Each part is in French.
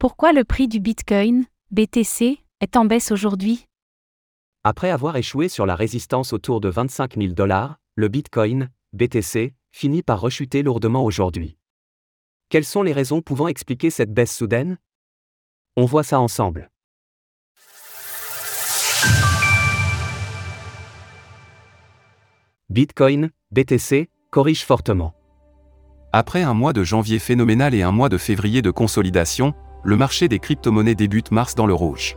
Pourquoi le prix du Bitcoin, BTC, est en baisse aujourd'hui? Après avoir échoué sur la résistance autour de 25 000 dollars, le Bitcoin, BTC, finit par rechuter lourdement aujourd'hui. Quelles sont les raisons pouvant expliquer cette baisse soudaine? On voit ça ensemble. Bitcoin, BTC, corrige fortement. Après un mois de janvier phénoménal et un mois de février de consolidation, le marché des crypto-monnaies débute mars dans le rouge.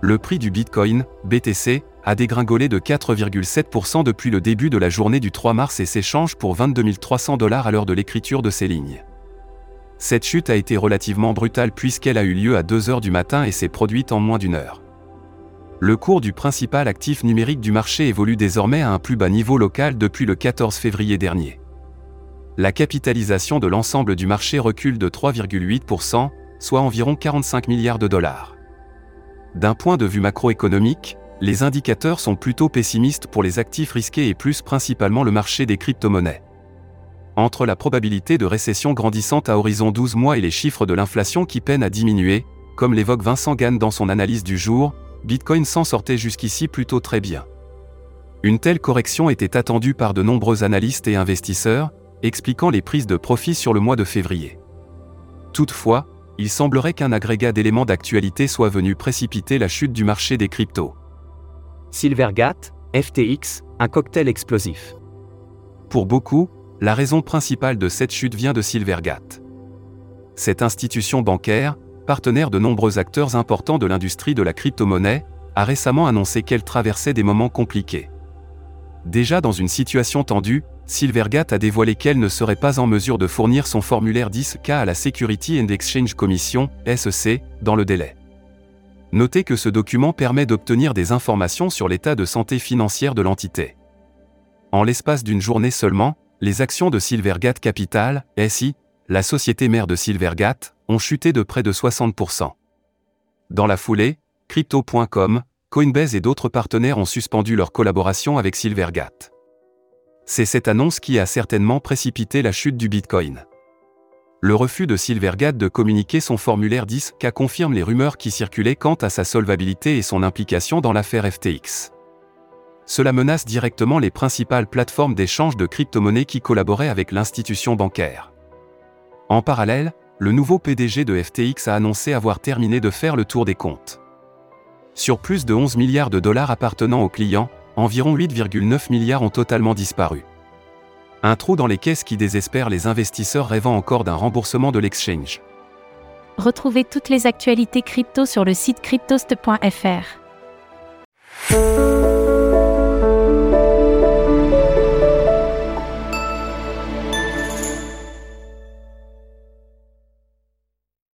Le prix du Bitcoin, BTC, a dégringolé de 4,7% depuis le début de la journée du 3 mars et s'échange pour 22 300 dollars à l'heure de l'écriture de ces lignes. Cette chute a été relativement brutale puisqu'elle a eu lieu à 2 heures du matin et s'est produite en moins d'une heure. Le cours du principal actif numérique du marché évolue désormais à un plus bas niveau local depuis le 14 février dernier. La capitalisation de l'ensemble du marché recule de 3,8%, soit environ 45 milliards de dollars. D'un point de vue macroéconomique, les indicateurs sont plutôt pessimistes pour les actifs risqués et plus principalement le marché des crypto-monnaies. Entre la probabilité de récession grandissante à horizon 12 mois et les chiffres de l'inflation qui peinent à diminuer, comme l'évoque Vincent Gann dans son analyse du jour, Bitcoin s'en sortait jusqu'ici plutôt très bien. Une telle correction était attendue par de nombreux analystes et investisseurs, expliquant les prises de profit sur le mois de février. Toutefois, il semblerait qu'un agrégat d'éléments d'actualité soit venu précipiter la chute du marché des cryptos. Silvergate, FTX, un cocktail explosif. Pour beaucoup, la raison principale de cette chute vient de Silvergate. Cette institution bancaire, partenaire de nombreux acteurs importants de l'industrie de la crypto-monnaie, a récemment annoncé qu'elle traversait des moments compliqués. Déjà dans une situation tendue, Silvergate a dévoilé qu'elle ne serait pas en mesure de fournir son formulaire 10K à la Security and Exchange Commission, SEC, dans le délai. Notez que ce document permet d'obtenir des informations sur l'état de santé financière de l'entité. En l'espace d'une journée seulement, les actions de Silvergate Capital, SI, la société mère de Silvergate, ont chuté de près de 60%. Dans la foulée, Crypto.com, Coinbase et d'autres partenaires ont suspendu leur collaboration avec Silvergate. C'est cette annonce qui a certainement précipité la chute du Bitcoin. Le refus de Silvergate de communiquer son formulaire 10K confirme les rumeurs qui circulaient quant à sa solvabilité et son implication dans l'affaire FTX. Cela menace directement les principales plateformes d'échange de crypto-monnaies qui collaboraient avec l'institution bancaire. En parallèle, le nouveau PDG de FTX a annoncé avoir terminé de faire le tour des comptes. Sur plus de 11 milliards de dollars appartenant aux clients, environ 8,9 milliards ont totalement disparu. Un trou dans les caisses qui désespère les investisseurs rêvant encore d'un remboursement de l'exchange. Retrouvez toutes les actualités crypto sur le site cryptost.fr.